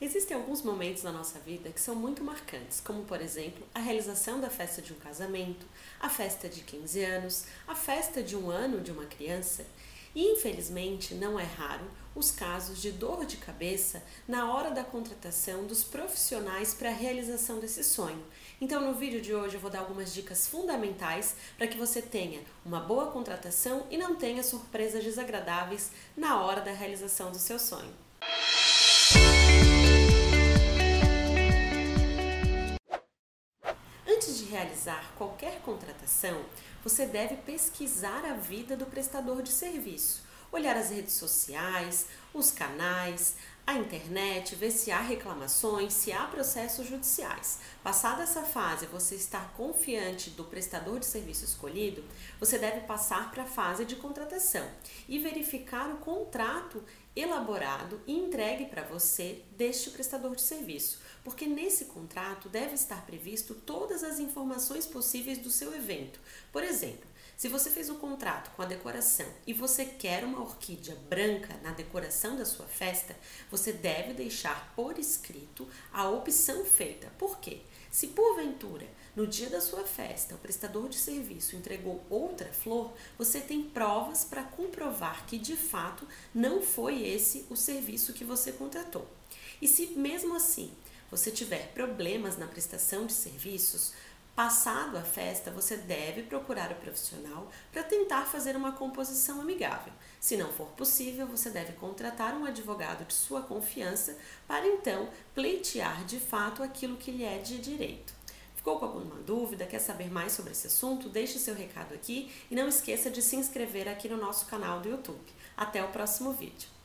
Existem alguns momentos na nossa vida que são muito marcantes, como por exemplo a realização da festa de um casamento, a festa de 15 anos, a festa de um ano de uma criança. E infelizmente não é raro os casos de dor de cabeça na hora da contratação dos profissionais para a realização desse sonho. Então, no vídeo de hoje, eu vou dar algumas dicas fundamentais para que você tenha uma boa contratação e não tenha surpresas desagradáveis na hora da realização do seu sonho. Antes de realizar qualquer contratação, você deve pesquisar a vida do prestador de serviço, olhar as redes sociais, os canais, a internet, ver se há reclamações, se há processos judiciais. Passada essa fase, você estar confiante do prestador de serviço escolhido, você deve passar para a fase de contratação e verificar o contrato elaborado e entregue para você deste prestador de serviço, porque nesse contrato deve estar previsto todas as informações possíveis do seu evento. Por exemplo, se você fez um contrato com a decoração e você quer uma orquídea branca na decoração da sua festa, você deve deixar por escrito a opção feita. Por quê? Se porventura, no dia da sua festa, o prestador de serviço entregou outra flor, você tem provas para comprovar que de fato não foi esse o serviço que você contratou. E se mesmo assim você tiver problemas na prestação de serviços, Passado a festa, você deve procurar o profissional para tentar fazer uma composição amigável. Se não for possível, você deve contratar um advogado de sua confiança para então pleitear de fato aquilo que lhe é de direito. Ficou com alguma dúvida? Quer saber mais sobre esse assunto? Deixe seu recado aqui e não esqueça de se inscrever aqui no nosso canal do YouTube. Até o próximo vídeo.